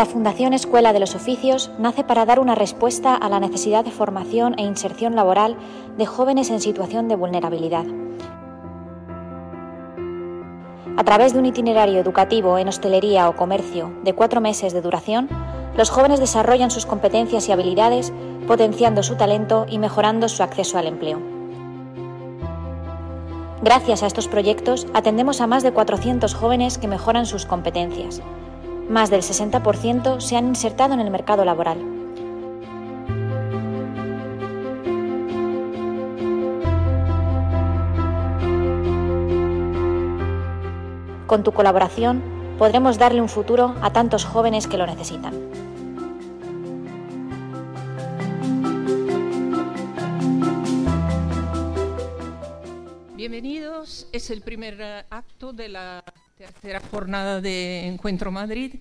La Fundación Escuela de los Oficios nace para dar una respuesta a la necesidad de formación e inserción laboral de jóvenes en situación de vulnerabilidad. A través de un itinerario educativo en hostelería o comercio de cuatro meses de duración, los jóvenes desarrollan sus competencias y habilidades, potenciando su talento y mejorando su acceso al empleo. Gracias a estos proyectos atendemos a más de 400 jóvenes que mejoran sus competencias. Más del 60% se han insertado en el mercado laboral. Con tu colaboración podremos darle un futuro a tantos jóvenes que lo necesitan. Bienvenidos, es el primer acto de la tercera jornada de Encuentro Madrid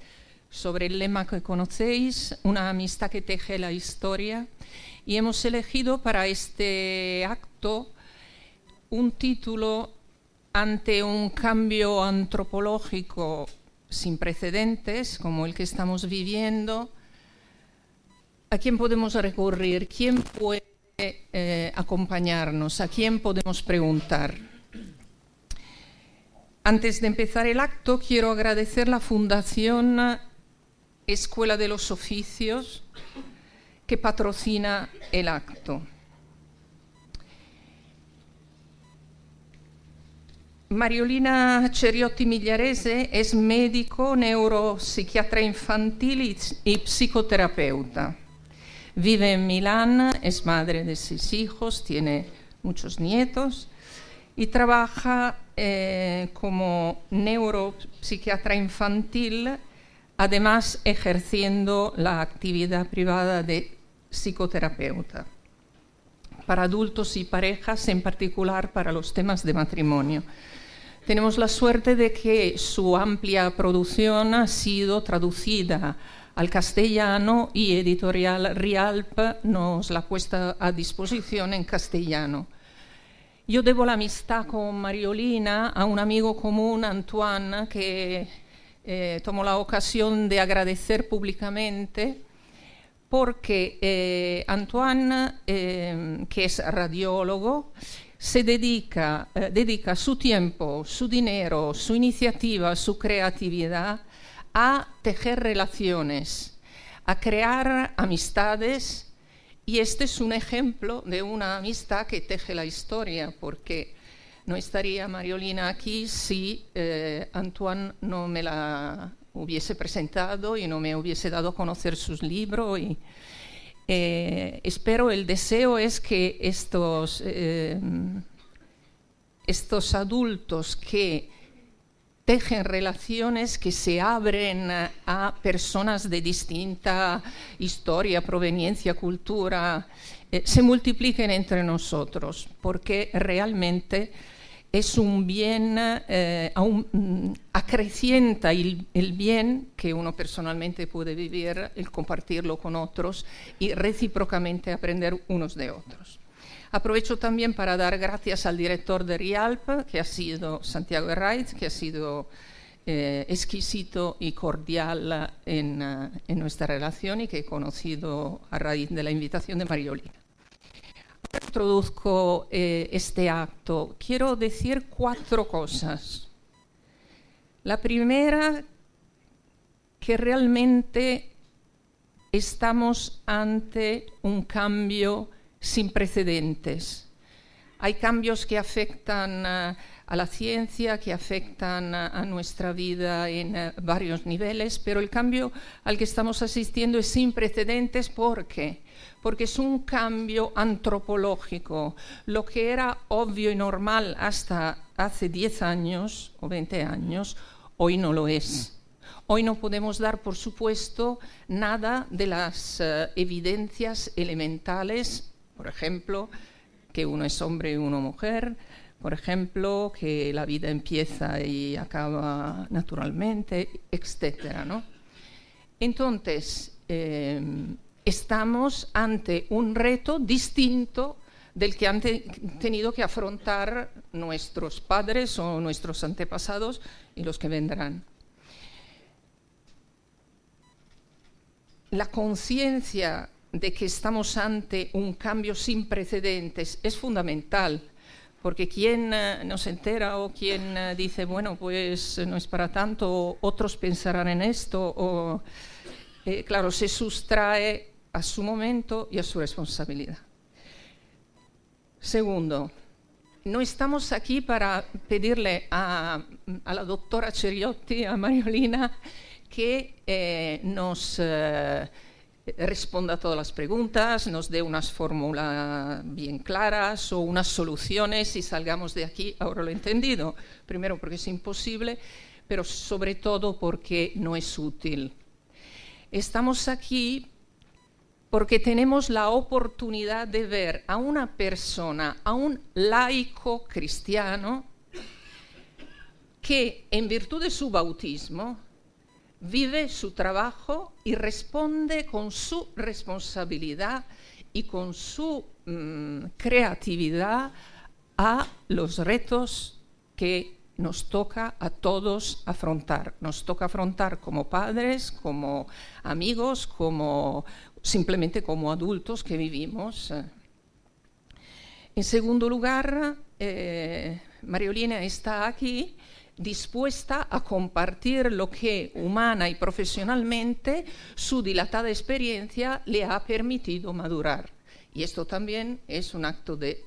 sobre el lema que conocéis, una amistad que teje la historia. Y hemos elegido para este acto un título ante un cambio antropológico sin precedentes como el que estamos viviendo. ¿A quién podemos recurrir? ¿Quién puede eh, acompañarnos? ¿A quién podemos preguntar? Antes de empezar el acto, quiero agradecer la Fundación Escuela de los Oficios que patrocina el acto. Mariolina Ceriotti Migliarese es médico, neuropsiquiatra infantil y psicoterapeuta. Vive en Milán, es madre de seis hijos, tiene muchos nietos y trabaja eh, como neuropsiquiatra infantil, además ejerciendo la actividad privada de psicoterapeuta para adultos y parejas, en particular para los temas de matrimonio. Tenemos la suerte de que su amplia producción ha sido traducida al castellano y Editorial Rialp nos la ha puesto a disposición en castellano. Yo debo la amistad con Mariolina a un amigo común, Antoine, que eh, tomó la ocasión de agradecer públicamente porque eh, Antoine, eh, que es radiólogo, se dedica, dedica su tiempo, su dinero, su iniciativa, su creatividad a tejer relaciones, a crear amistades y este es un ejemplo de una amistad que teje la historia, porque no estaría Mariolina aquí si eh, Antoine no me la hubiese presentado y no me hubiese dado a conocer sus libros. Y, eh, espero, el deseo es que estos, eh, estos adultos que tejen relaciones que se abren a personas de distinta historia, proveniencia, cultura, eh, se multipliquen entre nosotros, porque realmente es un bien, eh, mm, acrecienta el, bien que uno personalmente puede vivir, el compartirlo con otros y recíprocamente aprender unos de otros. Aprovecho también para dar gracias al director de RIALP, que ha sido Santiago Herraiz, que ha sido eh, exquisito y cordial en, uh, en, nuestra relación y que he conocido a raíz de la invitación de Mariolina. Introduzco eh, este acto. Quiero decir cuatro cosas. La primera, que realmente estamos ante un cambio sin precedentes. Hay cambios que afectan uh, a la ciencia, que afectan uh, a nuestra vida en uh, varios niveles, pero el cambio al que estamos asistiendo es sin precedentes. ¿Por qué? Porque es un cambio antropológico. Lo que era obvio y normal hasta hace 10 años o 20 años, hoy no lo es. Hoy no podemos dar, por supuesto, nada de las evidencias elementales por ejemplo, que uno es hombre y uno mujer, por ejemplo, que la vida empieza y acaba naturalmente, etc. ¿no? Entonces, eh, estamos ante un reto distinto del que han te tenido que afrontar nuestros padres o nuestros antepasados y los que vendrán. la conciencia de que estamos ante un cambio sin precedentes es fundamental, porque quien eh, no se entera o quien eh, dice, bueno, pues no es para tanto, otros pensarán en esto, o, eh, claro, se sustrae a su momento y a su responsabilidad. Segundo, no estamos aquí para pedirle a, la doctora Ceriotti, a Mariolina, que nos responda a todas las preguntas, nos dé unas fórmulas bien claras o unas soluciones y salgamos de aquí, ahora lo he entendido. Primero porque es imposible, pero sobre todo porque no es útil. Estamos aquí porque tenemos la oportunidad de ver a una persona, a un laico cristiano, que en virtud de su bautismo vive su trabajo y responde con su responsabilidad y con su mm, creatividad a los retos que nos toca a todos afrontar. Nos toca afrontar como padres, como amigos, como simplemente como adultos que vivimos. En segundo lugar, eh, Mariolina está aquí dispuesta a compartir lo que humana y profesionalmente su dilatada experiencia le ha permitido madurar. Y esto también es un acto de,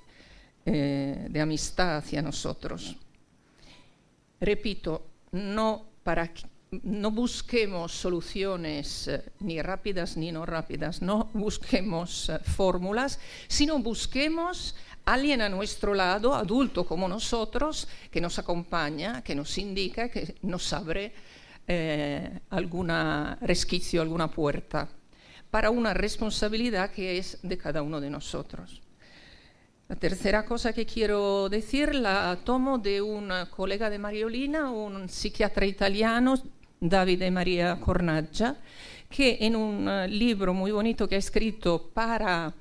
eh, amistad hacia nosotros. Repito, no, para, no busquemos soluciones eh, ni rápidas ni no rápidas, no busquemos eh, fórmulas, sino busquemos alguien a nuestro lado, adulto como nosotros, que nos acompaña, que nos indica, que nos abre eh, alguna resquicio, alguna puerta, para una responsabilidad que es de cada uno de nosotros. La tercera cosa que quiero decir la tomo de un colega de Mariolina, un psiquiatra italiano, Davide Maria Cornaggia, que en un eh, libro muy bonito que ha escrito para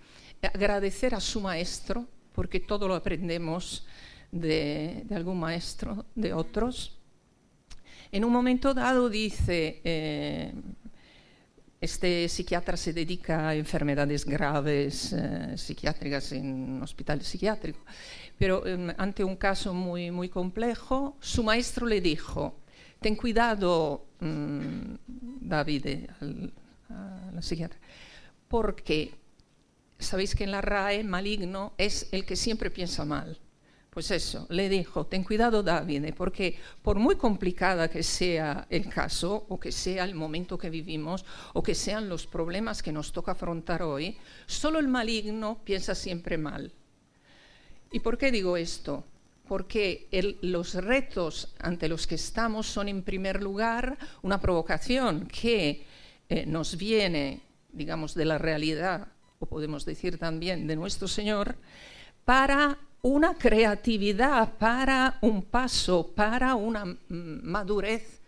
agradecer a su maestro, porque todo lo aprendemos de, algún maestro, de otros. En un momento dado dice, eh, este psiquiatra se dedica a enfermedades graves eh, psiquiátricas en un hospital psiquiátrico, pero em, ante un caso muy, muy complejo, su maestro le dijo, ten cuidado, mm, David, la psiquiatra, porque sabéis que en la RAE maligno es el que siempre piensa mal. Pues eso, le dijo, ten cuidado David, porque por muy complicada que sea el caso, o que sea el momento que vivimos, o que sean los problemas que nos toca afrontar hoy, solo el maligno piensa siempre mal. ¿Y por qué digo esto? Porque los retos ante los que estamos son en primer lugar una provocación que eh, nos viene, digamos, de la realidad o podemos decir también de nuestro Señor, para una creatividad, para un paso, para una madurez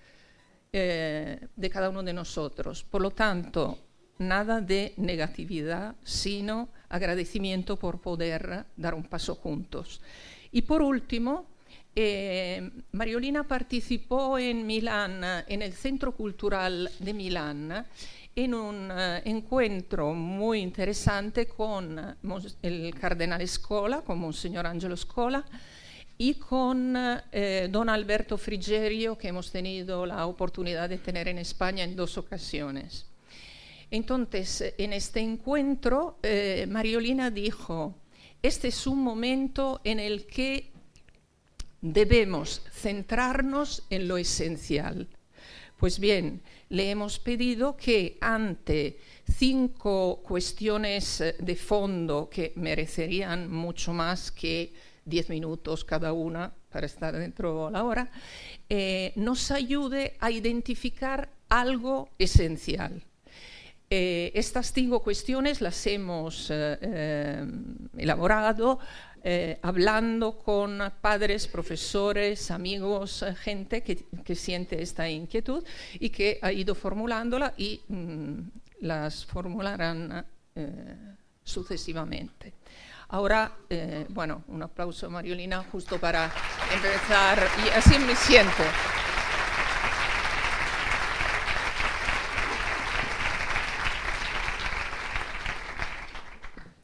eh, de cada uno de nosotros. Por lo tanto, nada de negatividad, sino agradecimiento por poder dar un paso juntos. Y por último, eh, Mariolina participó en Milán, en el Centro Cultural de Milán, en un uh, encuentro muy interesante con uh, el cardenal Scola, con Monseñor Angelo Scola, y con uh, don Alberto Frigerio, que hemos tenido la oportunidad de tener en España en dos ocasiones. Entonces, en este encuentro, eh, Mariolina dijo, este es un momento en el que debemos centrarnos en lo esencial. Pues bien, le hemos pedido que ante cinco cuestiones eh, de fondo que merecerían mucho más que diez minutos cada una para estar dentro de la hora, eh, nos ayude a identificar algo esencial. Eh, estas cinco cuestiones las hemos elaborado eh, hablando con padres, profesores, amigos, eh, gente que, siente esta inquietud y que ha ido formulándola y mm, las formularán eh, sucesivamente. Ahora, bueno, un aplauso Mariolina justo para empezar y así me siento.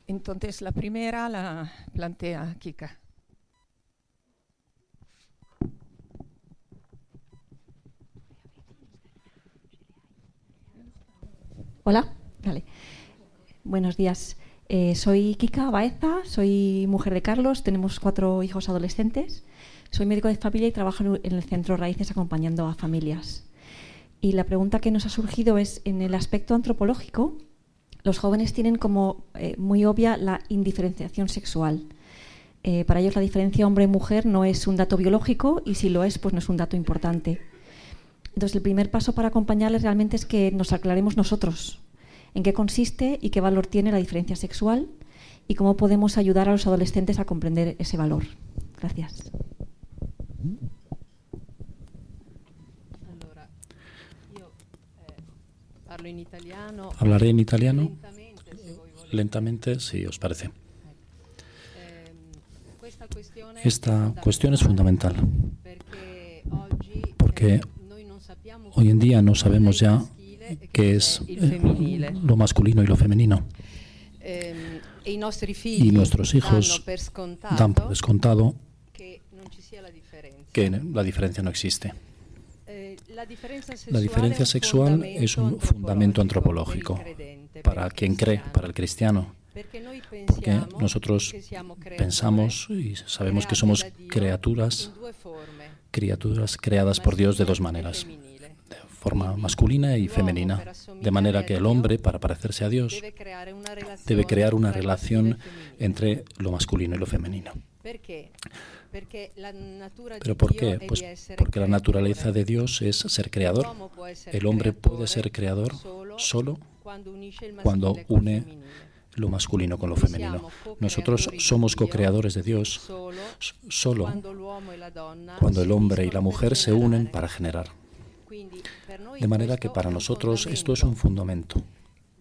Entonces la primera la plantea Kika. Hola, vale. Buenos días. Eh, soy Kika Baeza, soy mujer de Carlos, tenemos cuatro hijos adolescentes. Soy médico de familia y trabajo en el centro Raíces acompañando a familias. Y la pregunta que nos ha surgido es, en el aspecto antropológico, los jóvenes tienen como eh, muy obvia la indiferenciación sexual. Eh, para ellos la diferencia hombre-mujer no es un dato biológico y si lo es, pues no es un dato importante. Entonces el primer paso para acompañarles realmente es que nos aclaremos nosotros en qué consiste y qué valor tiene la diferencia sexual y cómo podemos ayudar a los adolescentes a comprender ese valor. Gracias. Hablaré en italiano lentamente, si os parece. Esta cuestión es fundamental. porque hoy en día no sabemos ya qué es eh, lo masculino y lo femenino. Y nuestros hijos dan por descontado que la diferencia no existe. La diferencia sexual es un fundamento antropológico para quien cree, para el cristiano, porque nosotros pensamos y sabemos que somos criaturas, criaturas creadas por Dios de dos maneras, de forma masculina y femenina, de manera que el hombre, para parecerse a Dios, debe crear una relación entre lo masculino y lo femenino. ¿Pero por qué? Pues porque la naturaleza de Dios es ser creador. El hombre puede ser creador solo cuando une lo masculino con lo femenino. Nosotros somos co-creadores de Dios solo cuando el hombre y la mujer se unen para generar. De manera que para nosotros esto es un fundamento.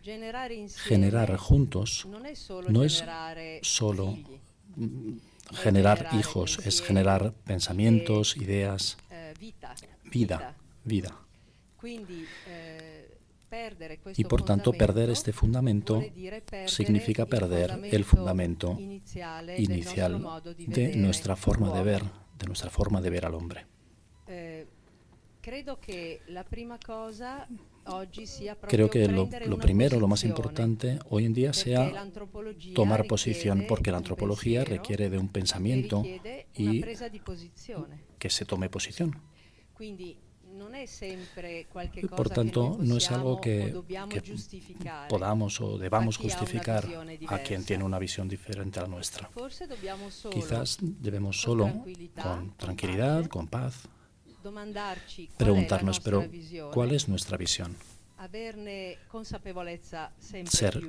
Generar juntos no es solo generar hijos, es generar pensamientos, ideas, vida, vida. Y por tanto, perder este fundamento significa perder el fundamento inicial de nuestra forma de ver, de nuestra forma de ver al hombre. Creo que lo, primero, lo más importante hoy en día sea tomar posición, porque la antropología requiere de un pensamiento y que se tome posición. Por tanto, no es algo que, podamos o debamos justificar a quien tiene una visión diferente a la nuestra. Quizás debemos solo, con tranquilidad, con paz, preguntarnos, pero ¿cuál es nuestra visión? Ser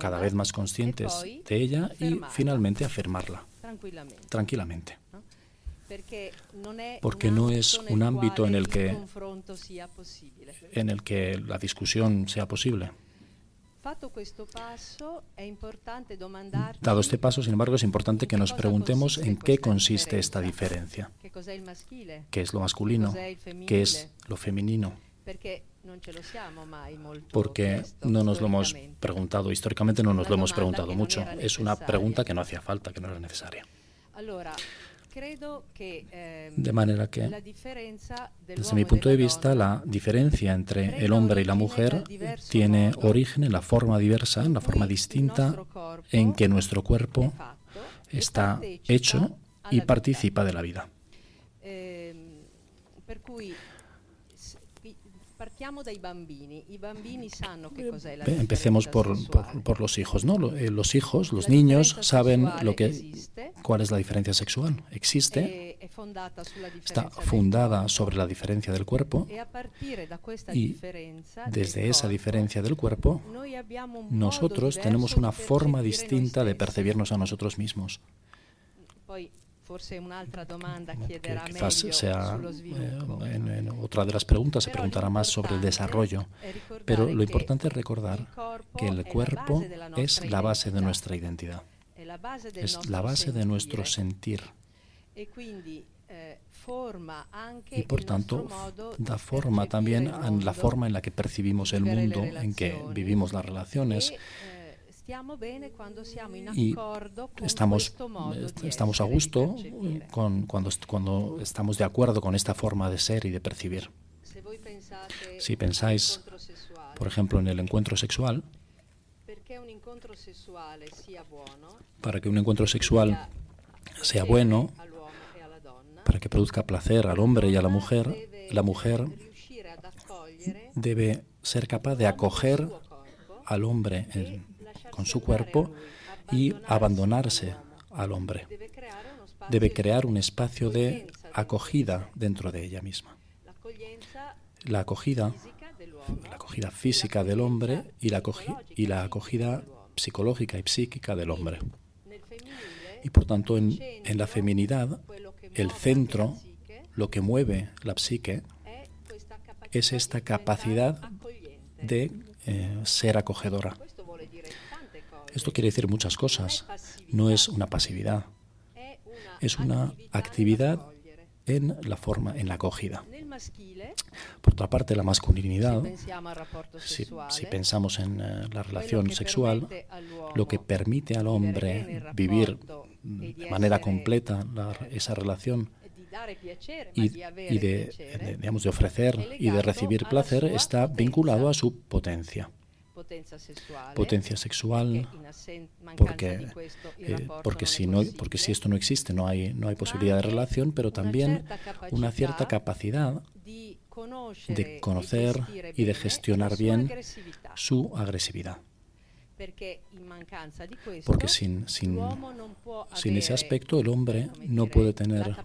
cada vez más conscientes de ella y finalmente afirmarla tranquilamente. Porque no es un ámbito en el que, en el que la discusión sea posible. Dado este paso, sin embargo, es importante que nos preguntemos en qué consiste esta diferencia. ¿Qué es lo masculino? ¿Qué es lo femenino? Porque no nos lo hemos preguntado, históricamente no nos lo hemos preguntado mucho. Es una pregunta que no hacía falta, que no era necesaria. Ehm, de manera que, desde mi punto de vista, la diferencia entre el hombre y la mujer tiene origen en la forma diversa, en la forma distinta en que nuestro cuerpo está hecho y participa de la vida. Empecemos por, los hijos, ¿no? Eh, los hijos, los niños saben lo que, cuál es la diferencia sexual. Existe, está fundada sobre la diferencia del cuerpo y desde esa diferencia del cuerpo nosotros tenemos una forma distinta de percibirnos a nosotros mismos quizás sea eh, en, otra de las preguntas se preguntará más sobre el desarrollo, pero lo importante es recordar que el cuerpo es la base de nuestra identidad, es la base de nuestro sentir. E eh, y por tanto da forma también a la forma en la que percibimos el mundo, en que vivimos las relaciones e, eh, y estamos, estamos a gusto con, cuando, cuando estamos de acuerdo con esta forma de ser y de percibir. Si pensáis, por ejemplo, en el encuentro sexual, para que un encuentro sexual sea bueno, para que produzca placer al hombre y a la mujer, la mujer debe ser capaz de acoger al hombre con su cuerpo y abandonarse al hombre. Debe crear un espacio de acogida dentro de ella misma. La acogida, la acogida física del hombre y la, acogida psicológica y psíquica del hombre. Y por tanto, en, en la feminidad, el centro, lo que mueve la psique, es esta capacidad de eh, ser acogedora. Esto quiere decir muchas cosas. No es una pasividad, es una actividad en la forma, en la acogida. Por otra parte, la masculinidad, si, pensamos en eh, la relación sexual, lo que permite al hombre vivir de manera completa esa relación y, de, digamos, de ofrecer y de recibir placer está vinculado a su potencia. Potencia sexual, porque, eh, porque, si no, porque si esto no existe no hay, no hay posibilidad de relación, pero también una cierta capacidad de conocer y de gestionar bien su agresividad. Porque sin, sin, sin, ese aspecto el hombre no puede tener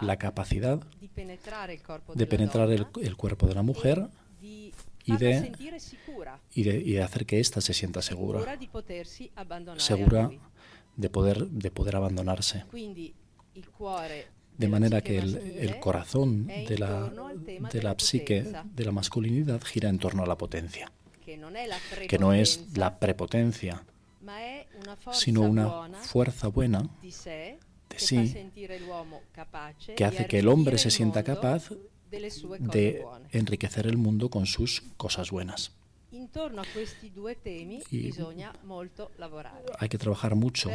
la capacidad de penetrar el, el cuerpo de la mujer y de, y de, y de hacer que ésta se sienta segura, segura de poder, de poder abandonarse. De manera que el, el corazón de la, de la psique, de la masculinidad, gira en torno a la potencia. Que no es la prepotencia, sino una fuerza buena de sí que hace que el hombre se sienta capaz de enriquecer el mundo con sus cosas buenas. hay que trabajar mucho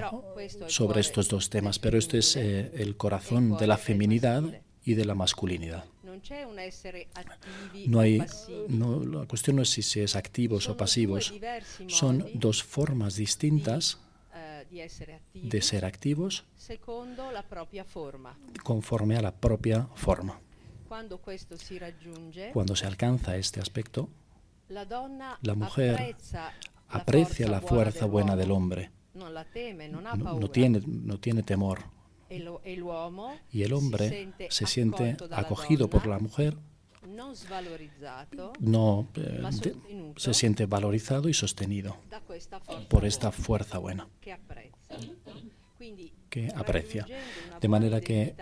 sobre estos dos temas, pero este es eh, el corazón de la feminidad y de la masculinidad. No hay, no, la cuestión no es si se es activos o pasivos, son dos formas distintas eh, de ser activos conforme a la propia forma. Cuando se alcanza este aspecto, la mujer aprecia la fuerza buena del hombre, no, tiene, no tiene temor, y el hombre se siente acogido por la mujer, no eh, se siente valorizado y sostenido por esta fuerza buena que aprecia. De manera que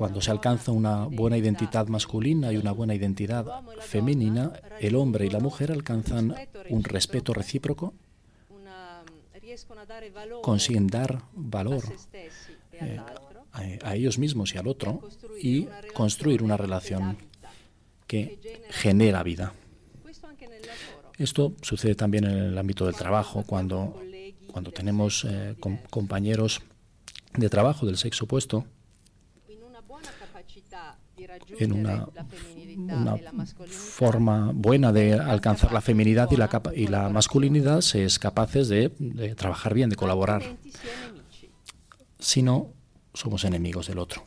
cuando se alcanza una buena identidad masculina y una buena identidad femenina, el hombre y la mujer alcanzan un respeto recíproco, consiguen dar valor eh, a, ellos mismos y al otro y construir una relación que genera vida. Esto sucede también en el ámbito del trabajo, cuando, cuando tenemos eh, compañeros de trabajo del sexo opuesto, en una, forma buena de alcanzar la feminidad y la, y la masculinidad, se es capaces de trabajar bien, de colaborar sino somos enemigos del otro.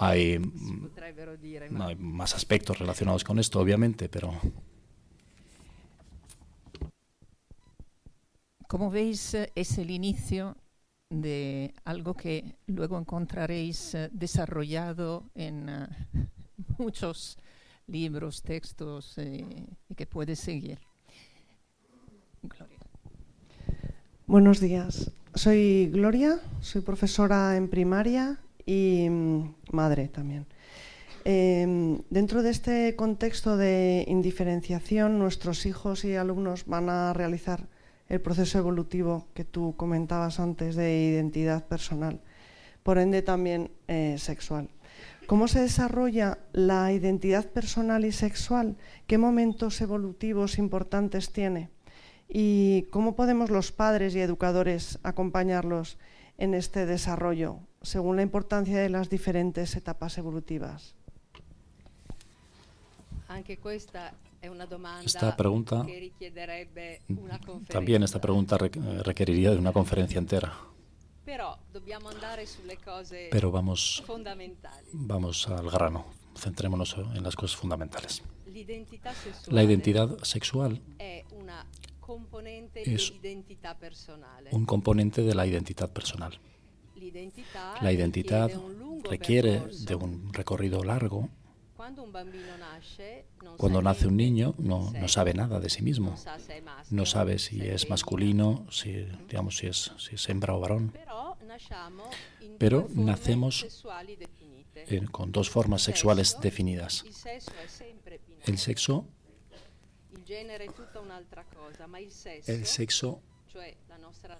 Hay, hay más aspectos relacionados con esto, obviamente, pero... Como veis, eh, es el inicio de algo que luego encontraréis eh, desarrollado en eh, muchos libros, textos y que puede seguir. Gloria. Buenos días. Soy Gloria, soy profesora en primaria y mm, madre también. Em, dentro de este contexto de indiferenciación, nuestros hijos y alumnos van a realizar el proceso evolutivo que tú comentabas antes de identidad personal, por ende también eh, sexual. ¿Cómo se desarrolla la identidad personal y sexual? ¿Qué momentos evolutivos importantes tiene? ¿Y cómo podemos los padres y educadores acompañarlos en este desarrollo, según la importancia de las diferentes etapas evolutivas? Esta pregunta, también esta pregunta requeriría de una conferencia entera. Pero vamos, vamos al grano, centrémonos en las cosas fundamentales. La identidad sexual es un componente de la identidad personal. La identidad requiere de un recorrido largo cuando nace un niño no, no, sabe nada de sí mismo. No sabe si es masculino, si, digamos, si, es, si es hembra o varón. Pero nacemos con dos formas sexuales definidas. El sexo, el sexo,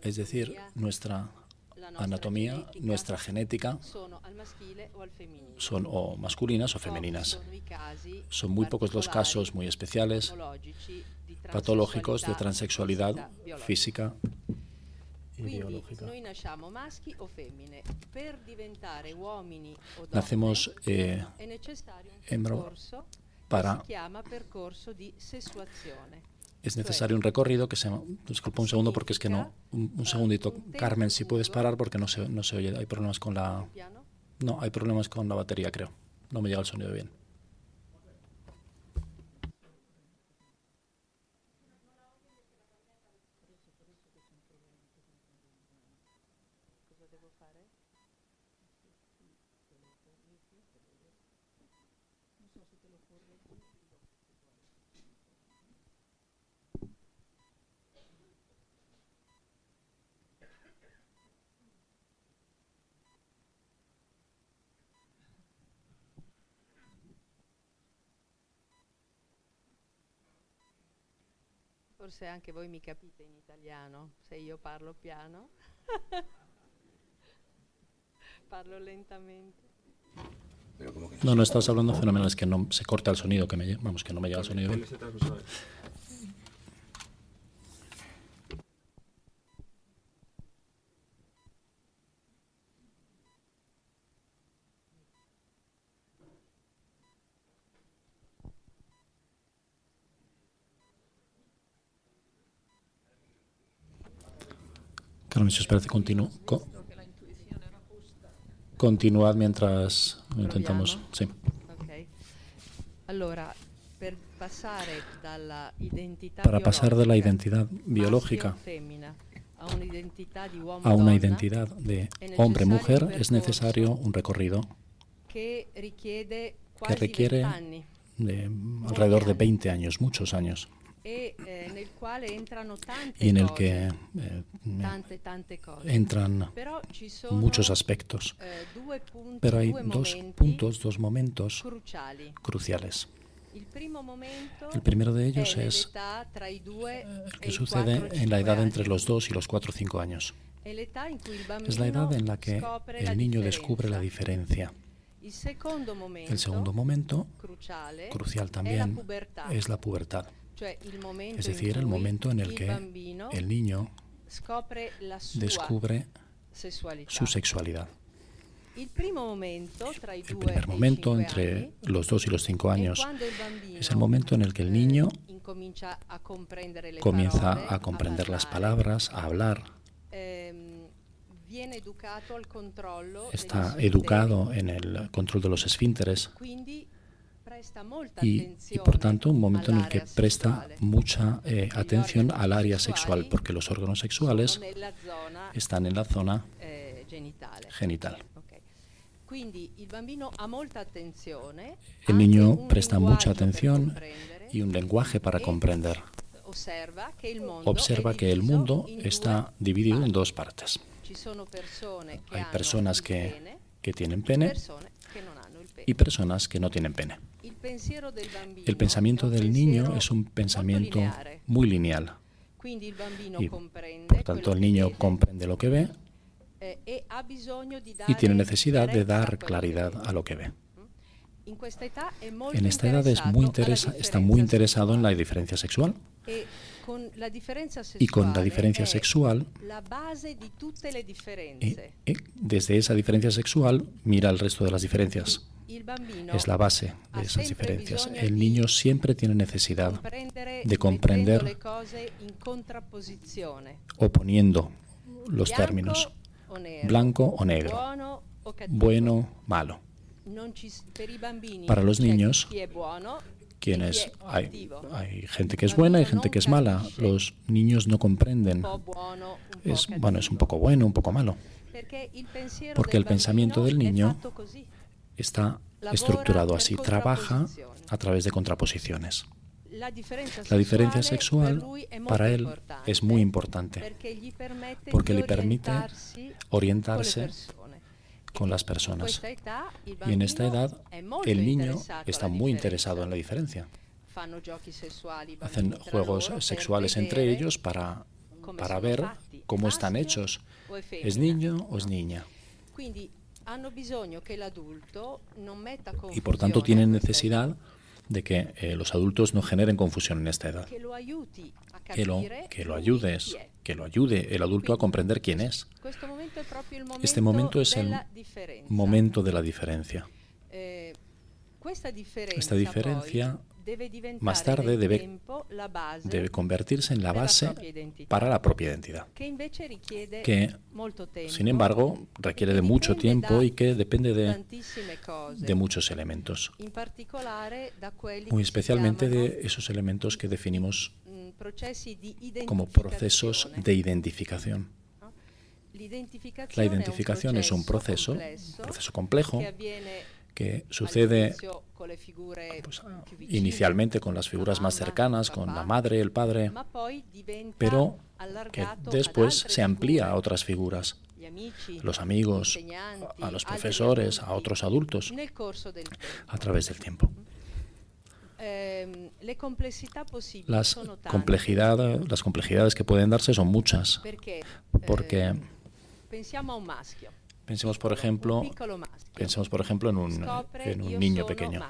es decir, nuestra anatomía, nuestra genética, son o masculinas o femeninas. Son muy pocos los casos muy especiales, patológicos de transexualidad física y biológica. Nacemos eh, hembra para es necesario un recorrido que se disculpa un segundo porque es que no un, segundito. Carmen si puedes parar porque no se no se oye. Hay problemas con la no hay problemas con la batería creo. No me llega el sonido bien forse anche voi mi capite in italiano, se io parlo piano. parlo lentamente. No, no estás hablando fenomenal, es que no se corta el sonido, que me, vamos, que no me llega el sonido bien. Carmen, si os parece, continu co continuad mientras lo intentamos. Sí. Para pasar de la identidad biológica a una identidad de hombre-mujer es necesario un recorrido que requiere, que requiere de alrededor de 20 años, muchos años. E, eh, y en el que eh, entran muchos aspectos. eh, Pero hay dos puntos, dos momentos cruciales. El primero de ellos es due e que sucede en la edad entre los 2 y los 4 o 5 años. Es la edad en la que el niño descubre la diferencia. El segundo momento, crucial también, es la pubertad. Es decir, el momento en el que el niño descubre su sexualidad. El primer e momento entre los 2 y los 5 è años es el momento en el que el niño eh, comienza a comprender las palabras, a hablar, ehm, está educado en el control de los esfínteres y, por tanto un momento en el que presta mucha eh, atención al área sexual porque los órganos sexuales están en la zona eh, genital. El niño presta mucha atención y un lenguaje para e comprender. Observa que el mundo está dividido en dos partes. Hay personas que, que tienen il pene. y personas que no tienen pene. El pensamiento del niño es un pensamiento muy lineal. Y por tanto el niño comprende lo que ve e di y tiene necesidad de dar claridad a lo que ve. Mm? En esta edad es muy interesa, está muy interesado en la diferencia sexual. Y con la diferencia sexual, desde esa diferencia sexual, mira el resto de las diferencias. Es la base de esas diferencias. El niño siempre tiene necesidad de comprender oponiendo los términos blanco o negro, bueno, malo. Para los niños, quienes hay, hay, gente que es buena y gente que es mala. Los niños no comprenden. Es, bueno, es un poco bueno, un poco malo. Porque el pensamiento del niño está estructurado así, trabaja a través de contraposiciones. La diferencia sexual para él es muy importante porque le permite orientarse con las personas. Y en esta edad el niño está muy interesado en la diferencia. Hacen juegos sexuales entre ellos para, para ver cómo están hechos. ¿Es niño o es niña? Y por tanto tienen necesidad de que eh, los adultos no generen confusión en esta edad. Que lo, que lo ayudes, que lo ayude el adulto a comprender quién es. Este momento es el momento de la diferencia. Esta diferencia más tarde debe, debe convertirse en la base para la propia identidad, que, sin embargo, requiere de mucho tiempo y que depende de, de muchos elementos, muy especialmente de esos elementos que definimos mm, como procesos de identificación. La identificación es un proceso, un proceso complejo que sucede pues, inicialmente con las figuras más cercanas, con la madre, el padre, pero que después se amplía a otras figuras, los amigos, a los profesores, a otros adultos, a través del tiempo. Ehm, las, complejidad, las complejidades que pueden darse son muchas, porque ehm, Pensemos, por ejemplo, pensemos, por ejemplo en un, en un niño pequeño.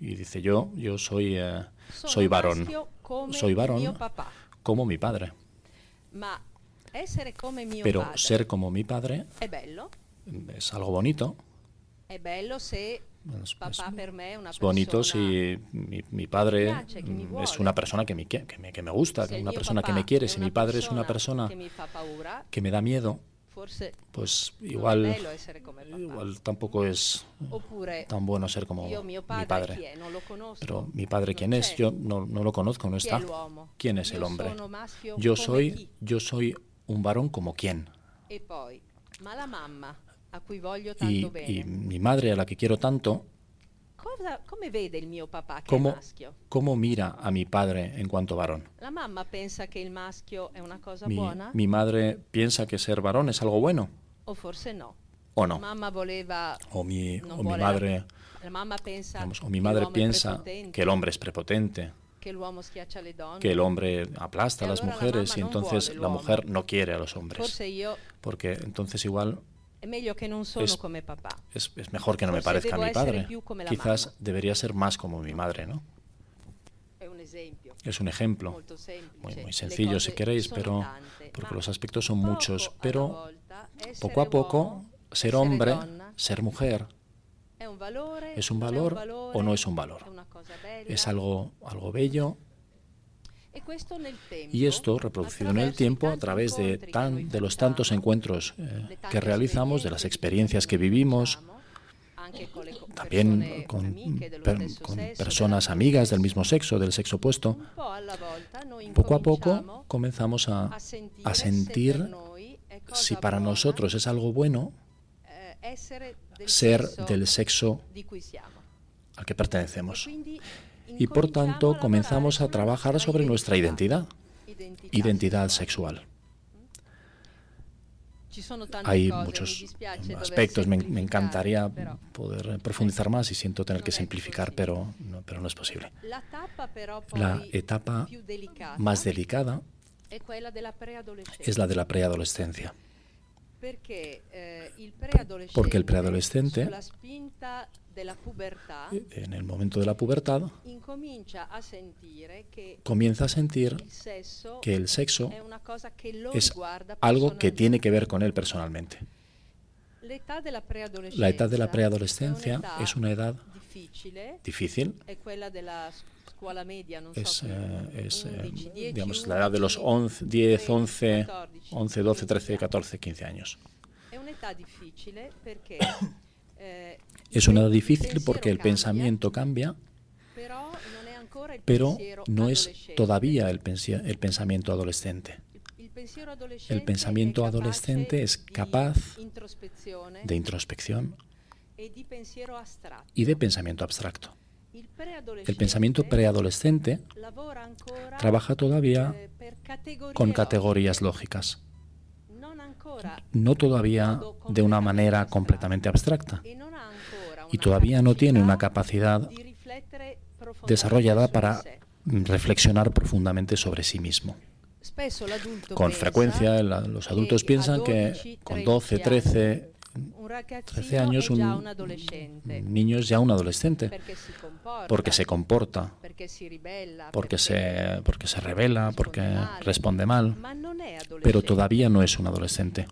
Y dice yo, yo soy, eh, soy varón. Soy varón como mi padre. Pero ser como mi padre es algo bonito. Es, bonito si mi, mi padre es una persona que me, que me, que me gusta, una persona que me quiere. Si mi padre es una persona que me da miedo, pues igual, igual tampoco es tan bueno ser como mi padre. Pero mi padre, ¿quién es? Yo no, no lo conozco, no está. ¿Quién es el hombre? Yo soy, yo soy un varón como quién. Y, y mi madre, a la que quiero tanto, ¿Cómo, ¿Cómo, mira a mi padre en cuanto varón? La mamá piensa que el maschio es una cosa mi, buena. Mi madre piensa que ser varón es algo bueno. O forse no. O no. Mamma voleva, o mi, o mi madre, la mamá piensa digamos, o mi madre piensa que el hombre es prepotente. Que, le donne, que el hombre aplasta a las mujeres y entonces la mujer no quiere a los hombres. Porque entonces igual es, Es, mejor que no me parezca a mi padre. Quizás debería ser más como mi madre, ¿no? Es un ejemplo muy, muy sencillo si queréis, pero porque los aspectos son muchos. Pero poco a poco, ser hombre, ser mujer, ¿es un valor o no es un valor? ¿Es algo, algo bello y esto, reproducido en el tiempo a través de, tan, de los tantos encuentros eh, que realizamos, de las experiencias que vivimos, también con, personas amigas del mismo sexo, del sexo opuesto, poco a poco comenzamos a, a sentir si para nosotros es algo bueno ser del sexo al que pertenecemos y por tanto comenzamos a trabajar sobre nuestra identidad, identidad sexual. Hay muchos aspectos, me, encantaría poder profundizar más y siento tener que simplificar, pero no, pero no es posible. La etapa más delicada es la de la preadolescencia. eh, Porque el preadolescente, en el momento de la pubertad, comienza a sentir que el sexo es algo que tiene que ver con él personalmente. La edad de la preadolescencia es una edad difícil. Es, es digamos, la edad de los 11, 10, 11, 11, 12, 13, 14, 15 años. Es una edad difícil porque el pensamiento cambia, pero no es todavía el, el pensamiento adolescente. El pensamiento adolescente es capaz de introspección y de pensamiento abstracto. El pensamiento preadolescente trabaja todavía con categorías lógicas, no todavía de una manera completamente abstracta, y todavía no tiene una capacidad desarrollada para reflexionar profundamente sobre sí mismo. Con frecuencia los adultos piensan que con 12, 13, 13 años un, niño es ya un adolescente porque se comporta, porque se, porque se revela, porque responde mal, pero todavía no es un adolescente.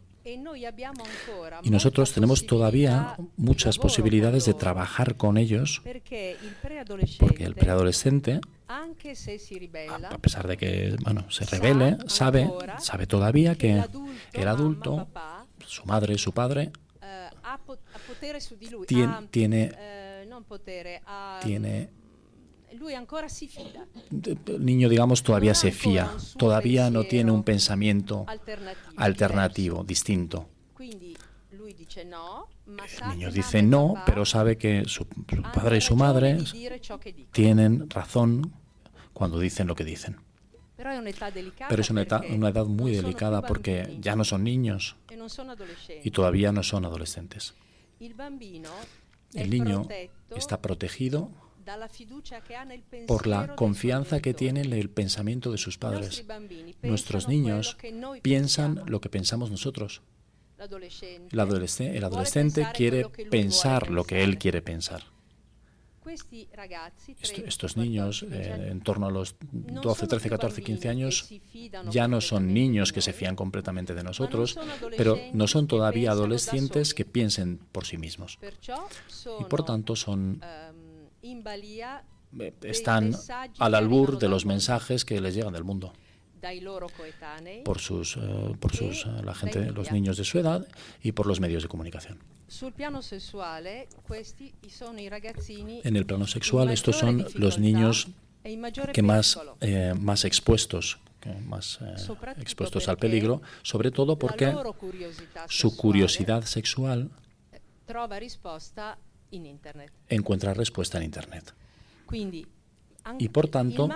Y nosotros tenemos todavía muchas posibilidades de trabajar con ellos porque el preadolescente, a pesar de que bueno, se revele, sabe, sabe todavía que el adulto, su madre, su padre, tiene, tiene, tiene el niño, digamos, todavía se fía, todavía no tiene un pensamiento alternativo, distinto. El niño dice no, pero sabe que su, padre y su madre tienen razón cuando dicen lo que dicen. Pero es una edad, una edad muy delicada porque ya no son niños y todavía no son adolescentes. El niño está protegido por la confianza que tiene en el pensamiento de sus padres. Nuestros niños piensan lo que pensamos nosotros. El adolescente, el adolescente quiere pensar lo que él quiere pensar. Estos niños, eh, en torno a los 12, 13, 14, 15 años, ya no son niños que se fían completamente de nosotros, pero no son todavía adolescentes que piensen por sí mismos. Y por tanto son ehm, eh, están al albur de los mensajes que les llegan del mundo por sus, eh, por sus eh, la gente, los niños de su edad y por los medios de comunicación. En el plano sexual, estos son los niños e que más, más expuestos, más expuestos al peligro, sobre todo porque su curiosidad sexual encuentra respuesta en Internet. Y por tanto,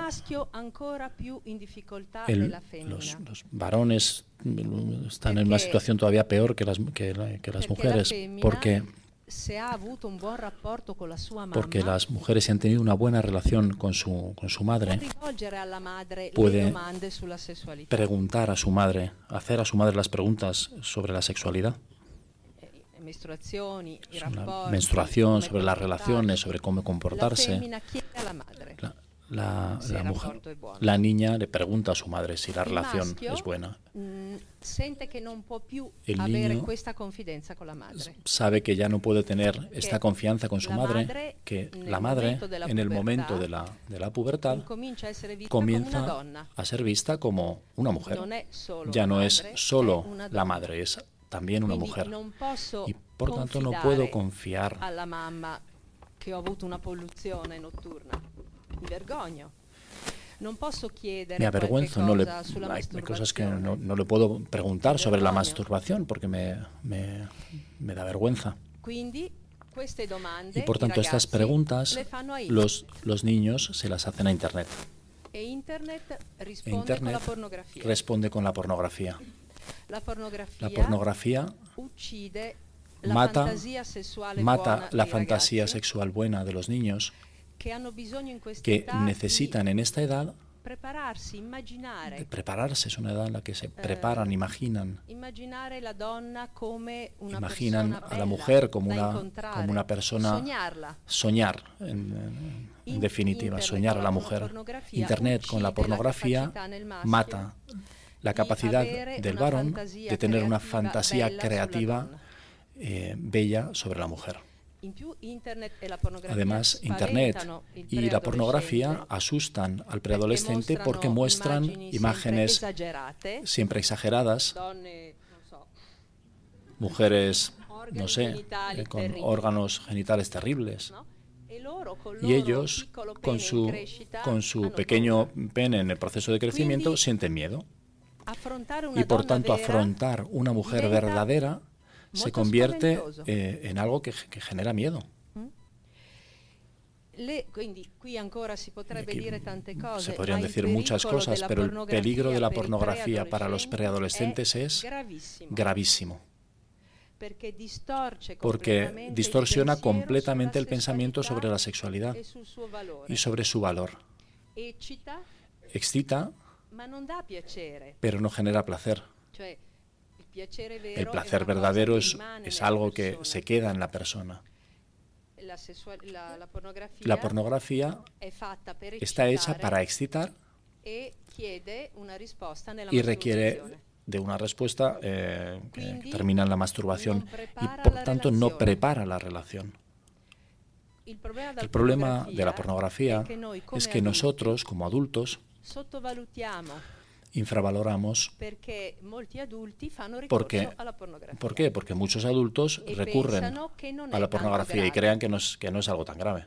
los, varones están en una situación todavía peor que las, que, las mujeres, porque porque las mujeres si han tenido una buena relación con su, con su madre, puede preguntar a su madre, hacer a su madre las preguntas sobre la sexualidad menstruación, sobre las relaciones, sobre cómo comportarse. La, mujer, la niña le pregunta a su madre si la relación es buena. Mm, El niño sabe que ya no puede tener esta confianza con su madre, que la madre en el momento de la, de la pubertad comienza a ser vista como una mujer. Ya no es solo la madre, es también una mujer. Y por tanto no puedo confiar una vergogno. me avergüenzo, no le, hay cosas que no, no, le puedo preguntar sobre la masturbación porque me, me, me da vergüenza. Y por tanto estas preguntas los, los niños se las hacen a Internet. E Internet responde, e Internet con, la responde con la pornografía. La pornografía, mata, mata la fantasía sexual buena de los niños que necesitan en esta edad prepararse, es una edad en la que se eh, preparan, imaginan. Imaginare la donna come una imaginan a la mujer como una, como una persona. Soñarla. Soñar, en, en definitiva, soñar a la mujer. Internet con la pornografía mata la capacidad del varón de tener una fantasía creativa eh, bella sobre la mujer. Además, Internet y la pornografía asustan al preadolescente porque muestran imágenes siempre exageradas, mujeres, no sé, eh, con órganos genitales terribles. Y ellos, con su, con su pequeño pene en el proceso de crecimiento, sienten miedo. Y por tanto, afrontar una mujer verdadera se convierte eh, en algo que, que genera miedo. Se podrían decir muchas cosas, pero el peligro de la pornografía para los preadolescentes es gravísimo. Porque distorsiona completamente el pensamiento sobre la sexualidad e y sobre su valor. Excita, pero no genera placer. El placer verdadero es, es algo que se queda en la persona. La pornografía está hecha para excitar e y requiere de una respuesta eh, que termina en la masturbación y por tanto no prepara la relación. El problema de la pornografía es que nosotros como adultos infravaloramos porque, ¿Por qué? Porque muchos adultos e recurren a la pornografía y crean que no, es, que no es algo tan grave.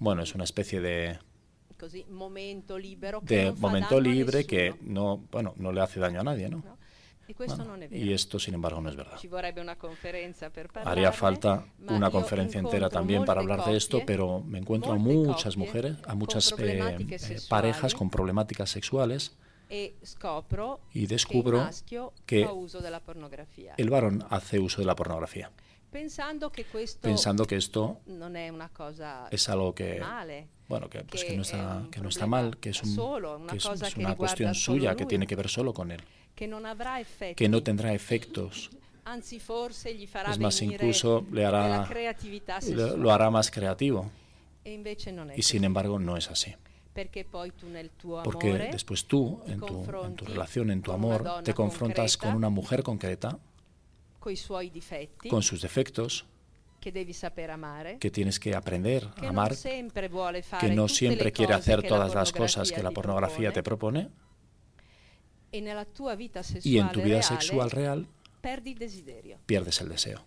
Bueno, es una especie de momento de momento libre que no, bueno, no le hace daño a nadie, ¿no? Y esto, sin embargo, no es verdad. Haría falta una conferencia entera también para hablar de esto, pero me encuentro a muchas mujeres, a muchas eh, eh, parejas con problemáticas sexuales. e y descubro que el varón hace uso de la pornografía. Pensando que, esto es algo que, bueno, que, pues no está, que no está mal, que es, un, que es una cuestión suya, que tiene que ver solo con él que no tendrá efectos. Es más, incluso le hará, lo hará más creativo. E y sin embargo no es así. Porque después tú, en tu, en tu relación, en tu amor, te confrontas con una mujer concreta, con sus defectos, que tienes que aprender a amar, que no siempre quiere hacer todas las cosas que la pornografía te propone, y en tu vida sexual real pierdes el deseo.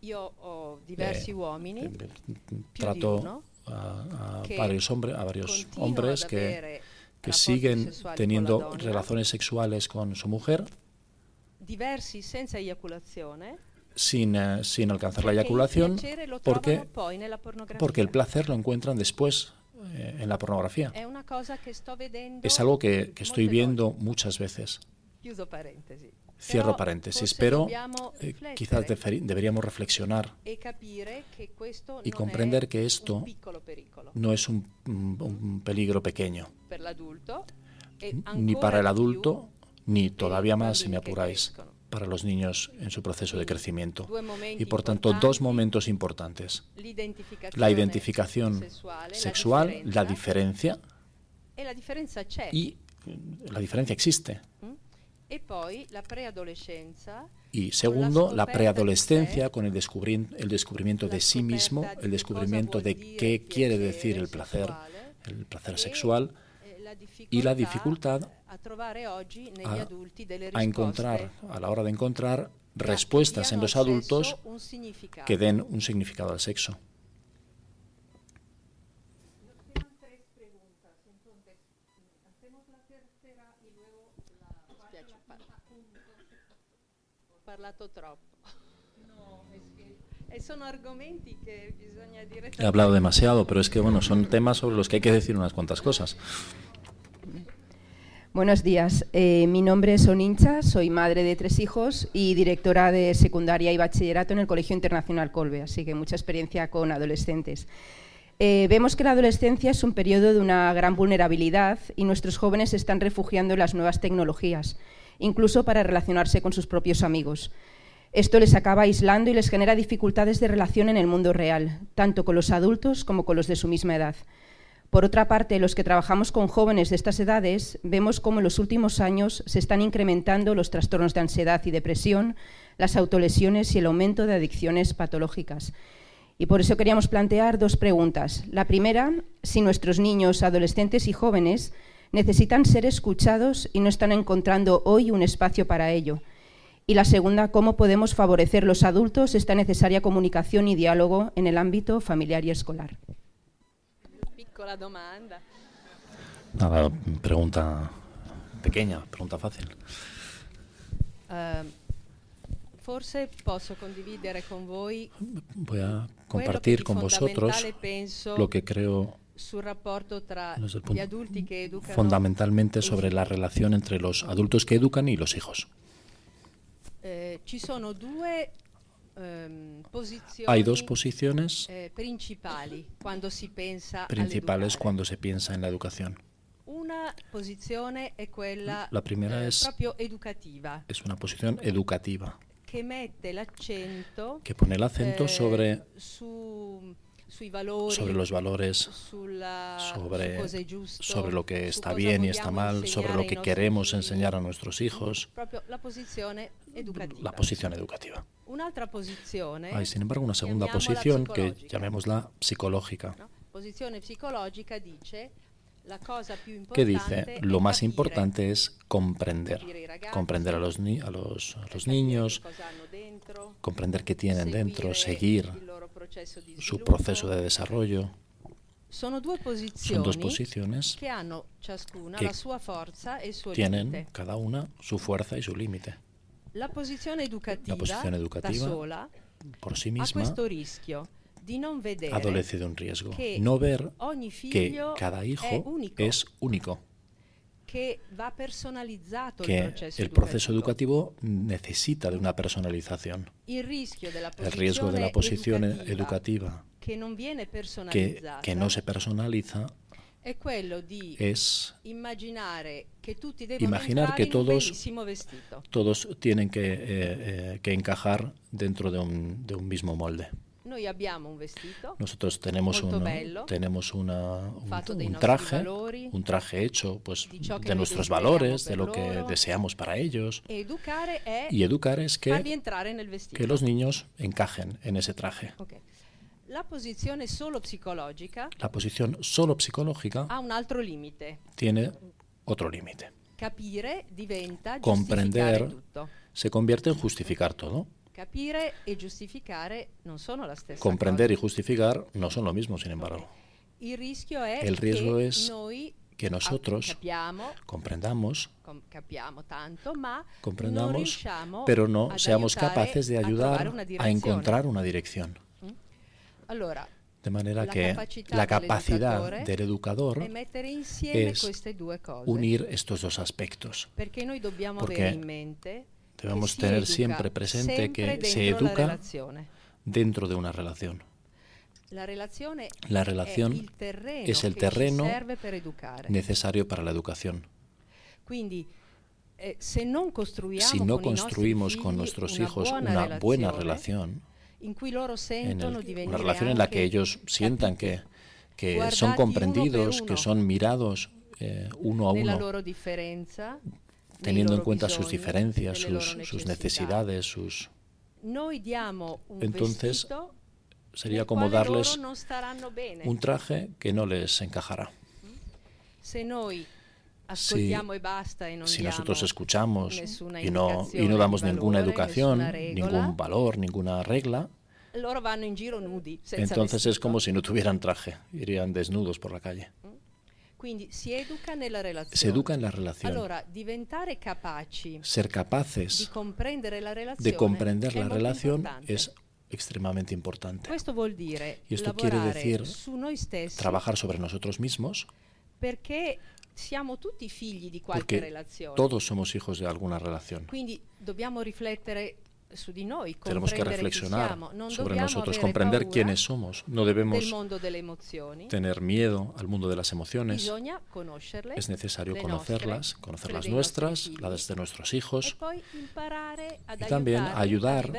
Yo diversi eh, uomini, eh, trato a, varios, hombres, a varios hombres que, que siguen teniendo relaciones sexuales con su mujer. Diversi senza eiaculazione. Sin, uh, sin alcanzar la eyaculación porque, porque el placer lo encuentran después eh, en la pornografía. Es algo que, que estoy viendo muchas veces. Cierro paréntesis, pero eh, quizás deberíamos reflexionar y comprender que esto no es un, un peligro pequeño, e ni para el adulto, ni todavía más, si me apuráis, para los niños en su proceso de crecimiento. Y por tanto, dos momentos importantes. La identificación sexual, la diferencia, y la diferencia existe. Y segundo, la preadolescencia con el, el descubrimiento de sí mismo, el descubrimiento de qué quiere decir el placer, el placer sexual y la dificultad a, encontrar, a la hora de encontrar respuestas en los adultos que den un significado al sexo. He hablado demasiado, pero es que bueno, son temas sobre los que hay que decir unas cuantas cosas. Buenos días, eh, mi nombre es Onincha, soy madre de tres hijos y directora de secundaria y bachillerato en el Colegio Internacional Colbe, así que mucha experiencia con adolescentes. Eh, vemos que la adolescencia es un periodo de una gran vulnerabilidad y nuestros jóvenes se están refugiando en las nuevas tecnologías, incluso para relacionarse con sus propios amigos. Esto les acaba aislando y les genera dificultades de relación en el mundo real, tanto con los adultos como con los de su misma edad. Por otra parte, los que trabajamos con jóvenes de estas edades vemos cómo en los últimos años se están incrementando los trastornos de ansiedad y depresión, las autolesiones y el aumento de adicciones patológicas. Y por eso queríamos plantear dos preguntas. La primera, si nuestros niños, adolescentes y jóvenes necesitan ser escuchados y no están encontrando hoy un espacio para ello. Y la segunda, cómo podemos favorecer los adultos esta necesaria comunicación y diálogo en el ámbito familiar y escolar. Nada, pregunta pequeña, pregunta fácil. Uh, forse posso condividere con voi Voy a compartir con vosotros lo que creo fundamentalmente sobre la relación entre los adultos que educan y los hijos. Eh, ehm, Hay dos posiciones eh, principales cuando se piensa en la educación. La primera eh, es, proprio educativa. Es una posición educativa. Que pone el acento sobre sobre los valores, sobre, sobre lo que está bien y está mal, sobre lo que queremos enseñar a nuestros hijos. La posición educativa. Hay, sin embargo, una segunda posición que llamémosla psicológica. que dice lo más importante es comprender, comprender a los, ni a los, a los niños, comprender qué tienen dentro, seguir su proceso de desarrollo. Son dos posiciones que tienen cada una su fuerza y su límite. La posizione educativa, La posición educativa sola por sí misma adolece de un riesgo. No ver que cada hijo es único, che va personalizzato il que processo el proceso educativo. educativo necesita de una personalización. El riesgo de la posición educativa educativa che non viene que, que no se personaliza è quello di es immaginare che tutti devono imaginar que todos- todos tienen que, eh, eh, que encajar dentro de un, de un mismo molde. Noi abbiamo un vestito Nosotros tenemos un, bello, tenemos una, un, un traje, valori, un traje hecho pues, de nuestros valores, de lo que loro. deseamos para ellos. e educare Y educar es que, que los niños encajen en ese traje. Ok. La posizione solo psicologica La posición solo psicológica ha un altro limite. tiene otro límite. Capire diventa Comprender se convierte en justificar todo. Capire e giustificare non sono la stessa Comprender y cosa. justificar no son lo mismo, sin embargo. Il rischio è El riesgo che es noi Que nosotros capiamo, comprendamos, com- capiamo tanto, ma non comprendamos, pero no seamos capaces de a ayudar a direzione. encontrar una dirección. Allora, De manera La que la capacidad dell'educatore del educador es unir estos dos aspectos. Perché noi dobbiamo Porque Debemos tener educa siempre presente sempre que se la educa dentro de una relación. La relazione La è relación terreno es el terreno necesario para la educación. Quindi eh, Si no con construimos con figli nuestros una hijos una buena relación, in cui loro en el- una relación en la que ellos sientan que, que son comprendidos, que son mirados eh, uno a uno, teniendo en cuenta sus diferencias, sus, necesidades, sus Entonces, sería como darles un traje que no les encajará. Ascoltiamo e e si nosotros escuchamos y no, y no damos ninguna educación, ningún valor, ninguna regla, entonces es como si no tuvieran traje, irían desnudos por la calle. Quindi si educa nella relazione. Se educa en la relación. Allora, diventare capaci Ser di capaces comprendere la relazione de comprender la relación es extremadamente importante. Questo vuol dire Y esto quiere decir su noi stessi Trabajar sobre nosotros mismos, perché siamo tutti figli di qualche porque relazione. todos somos hijos de alguna relación. Quindi dobbiamo riflettere tenemos que reflexionar sobre nosotros, comprender quiénes somos. No debemos tener miedo al mundo de las emociones. Es necesario conocerlas, conocer las nuestras, las de nuestros hijos, y también ayudar,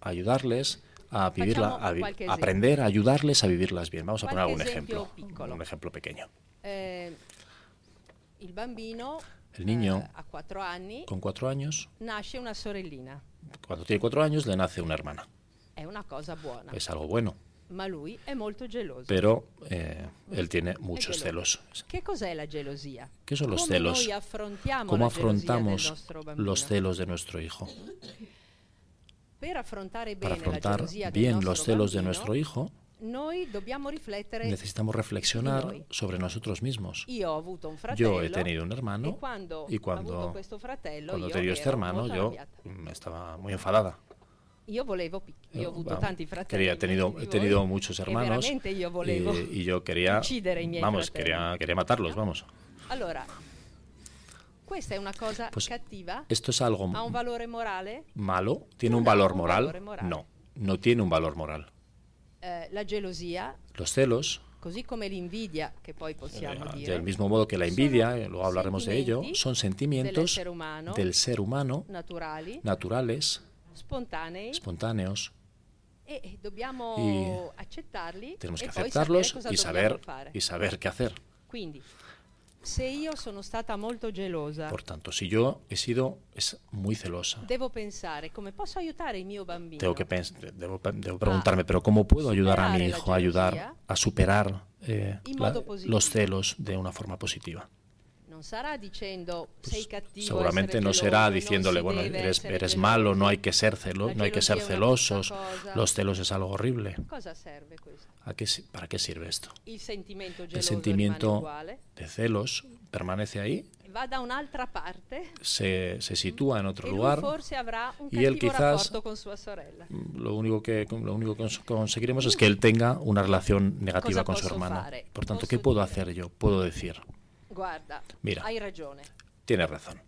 ayudarles a vivirla, a aprender, a ayudarles a vivirlas bien. Vamos a poner algún ejemplo, un ejemplo pequeño. Eh, el niño, eh, con cuatro años, nace una sorellina. Cuando tiene cuatro años le nace una hermana. Es una cosa buena. Es algo bueno. Pero eh, él tiene muchos celos. ¿Qué cosa es la gelosía? ¿Qué son los celos? ¿Cómo afrontamos los celos de nuestro hijo? Para afrontar bien los celos de nuestro hijo, necesitamos reflexionar sobre nosotros mismos. Yo he tenido un hermano y cuando, cuando he tenido este hermano yo estaba muy enfadada. Yo volevo, yo he avuto tanti fratelli. Quería, tenido, he tenido muchos hermanos y, y, yo quería, vamos, quería, quería matarlos, vamos. Allora, questa è una cosa pues cattiva? Esto es algo ¿Ha un valore morale? malo? ¿Tiene un valor moral? No, no tiene un valor moral. Eh, la gelosia, los celos, così come l'invidia, che poi possiamo eh, dire, del mismo modo que la envidia, eh, luego hablaremos de ello, son sentimientos del ser humano naturali, naturales, spontanei, espontáneos, e y dobbiamo tenemos que e poi aceptarlos y saber, y qué hacer. Quindi, se io sono stata molto gelosa, Por tanto, si yo he sido es muy celosa, devo pensare come posso aiutare il mio bambino tengo que debo, debo preguntarme, pero ¿cómo puedo ayudar a mi hijo a ayudar a superar eh, la- los celos de una forma positiva? Sarà dicendo sei cattivo, Seguramente no será diciéndole, bueno, eres, eres malo, no hay que ser celo, no hay que ser celosos, los celos es algo horrible. ¿A qué, ¿Para qué sirve esto? El sentimiento de celos permanece ahí, se, se sitúa en otro e lugar y él quizás lo único que lo único que cons- conseguiremos es que él tenga una relación negativa con su hermana. Por tanto, ¿qué puedo hacer yo? Puedo decir, Guarda, Mira. hai ragione. tienes razón.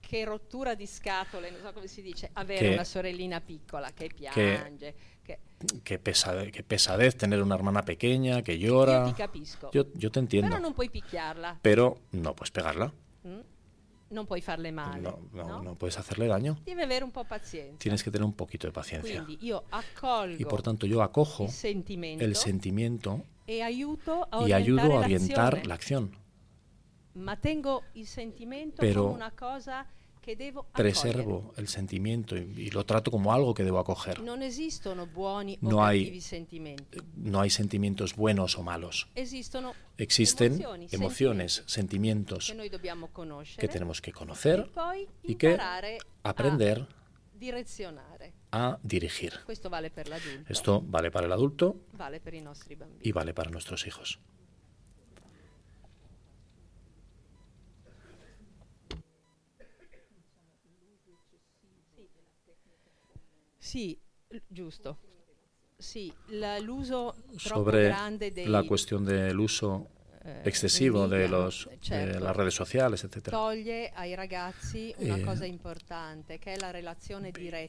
Che rottura di scatole, non so come si dice, avere Che- una sorellina piccola che piange. Che... Qué, pesade- qué pesadez tener una hermana pequeña que llora. capisco. Yo, yo te entiendo, picchiarla, pero no puedes pegarla, non puoi farle male. no, no, no? no puedes hacerle daño. Un po'. Tienes que tener un poquito de paciencia. Quindi io accolgo Y por tanto yo acojo el sentimiento e a y ayudo a orientar l'azione. la acción. Ma tengo il sentimento Pero come una cosa che devo Preservo el sentimiento y, y lo trato como algo que debo acoger. esistono buoni o No hay- cattivi sentimenti. No hay sentimientos buenos o malos. Esistono Existen emociones, sentimenti sentimientos conoscere que tenemos que e conocer poi y que aprender a a dirigir. Vale Esto vale para el adulto vale per i nostri bambini. y vale para nuestros hijos. L- giusto. Sì, la- l'uso troppo Sobre grande dei la cuestión del uso excesivo de, los, de las redes sociales, una Eh,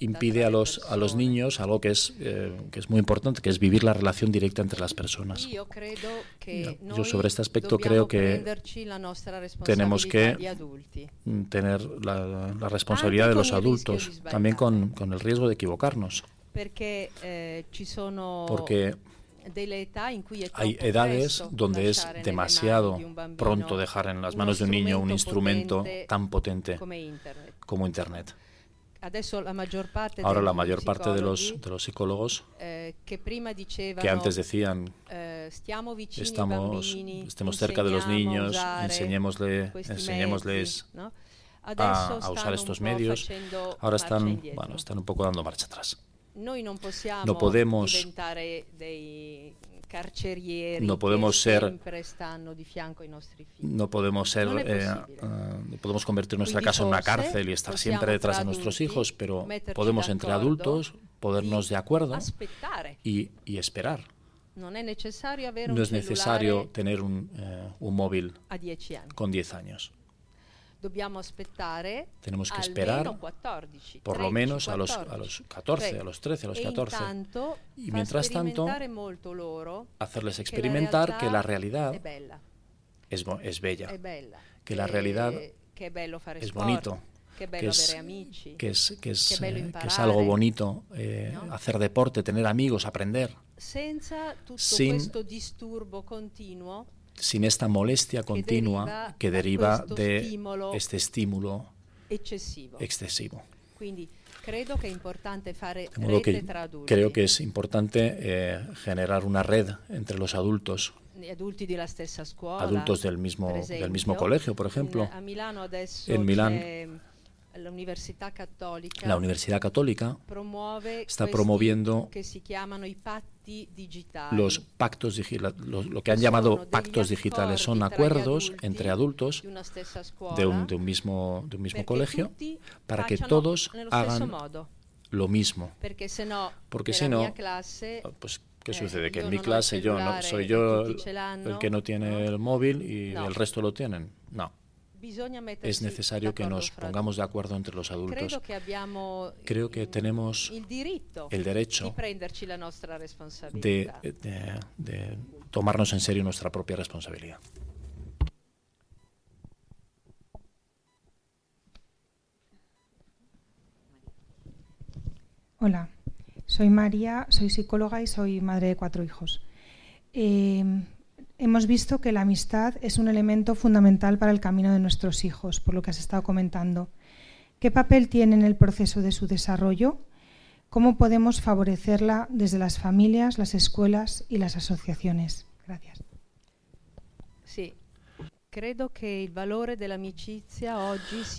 Impide a los, a los niños algo que es, eh, que es muy importante, que es vivir la relación directa entre las personas. Yo- sobre este aspecto creo que tenemos que. Mm, Tener la, la responsabilidad de los adultos, también con, con el riesgo de equivocarnos, eh, porque hay edades donde es demasiado pronto dejar en las manos de un niño un strumento instrumento tan potente como Internet. Ahora la mayor parte de los, psicologi, de los psicólogos eh, que antes decían eh, estamos, estemos cerca de los niños, enseñémosle, enseñémosles a, a usar estos medios. Ahora están, bueno, están un poco dando marcha atrás. Noi non possiamo No podemos- diventare dei carcerieri No podemos che ser- sempre stanno di fianco ai nostri figli. No podemos ser, eh, ah, podemos convertir nuestra casa en una cárcel y estar siempre detrás de nuestros hijos, pero podemos entre adultos podernos de acuerdo y, y esperar. No es necesario tener un, eh, un móvil a 10 anni. con 10 años. Tenemos que esperar por lo menos a los, a los 14, a los 13, a los 14. Y mientras tanto, hacerles experimentar que la realidad es, es bella, que la realidad es bonito, que es, que es, que es, eh, que es algo bonito eh, hacer deporte, tener amigos, aprender. Sin, sin esta molestia continua que deriva de este estímulo excesivo. De modo que creo que es importante eh, generar una red entre los adultos adultos del mismo, del mismo colegio, por ejemplo. En Milán la Universidad Católica está promoviendo los pactos digitales, lo, que han llamado pactos digitales. son acuerdos entre adultos de un, de un mismo, de un mismo colegio para que todos hagan lo mismo. Porque si no, pues ¿qué eh, sucede? Que en mi clase yo no soy yo el que no tiene el móvil y el resto lo tienen. No es necesario que nos pongamos de acuerdo entre los adultos. Creo que tenemos el derecho de, de tomarnos en serio nuestra propia responsabilidad. Hola, soy María, soy psicóloga y soy madre de cuatro hijos. Eh, Hemos visto que la amistad es un elemento fundamental para el camino de nuestros hijos, por lo que has estado comentando. ¿Qué papel tiene en el proceso de su desarrollo? ¿Cómo podemos favorecerla desde las familias, las escuelas y las asociaciones? Gracias. Sí.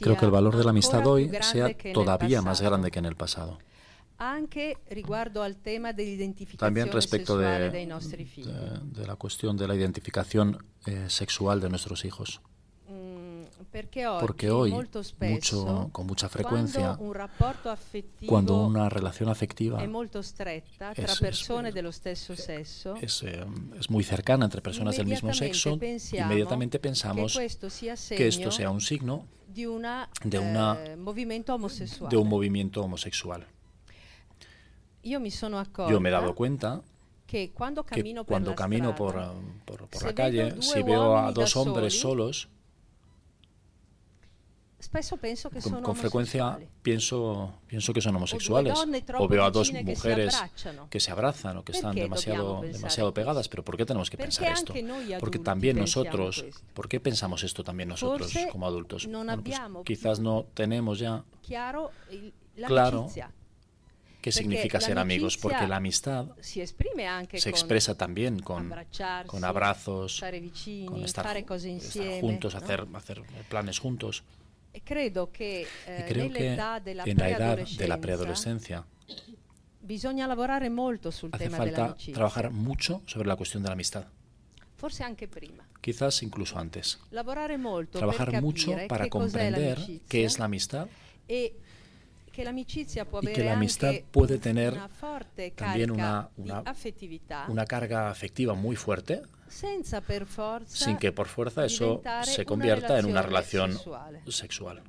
Creo que el valor de la amistad hoy sea todavía más grande que en el pasado. También respecto de, de, la cuestión de la identificación eh, sexual de nuestros hijos. Mm, porque hoy, mucho, con mucha frecuencia, cuando una relación afectiva es, es, muy cercana entre personas del mismo sexo, inmediatamente pensamos que esto sea un signo de, una, de eh, un movimiento homosexual. Yo me, Yo me he dado cuenta que cuando camino, por, la por, calle, si veo a dos hombres solos, con, frecuencia pienso, pienso que son homosexuales. O veo a dos mujeres que se abrazan o que están demasiado, demasiado pegadas. Pero ¿por qué tenemos que pensar esto? Porque también nosotros, ¿por qué pensamos esto también nosotros como adultos? Pues quizás no tenemos ya claro qué significa ser amigos, porque la amistad se expresa también con, con abrazos, con estar, juntos, hacer, hacer planes juntos. Y creo que, eh, en la edad de la preadolescencia hace falta trabajar mucho sobre la cuestión de la amistad. Quizás incluso antes. Trabajar mucho para comprender qué es la amistad e y que la amistad puede tener también una, una, carga afectiva muy fuerte, sin que por fuerza eso se convierta en una relación sexual.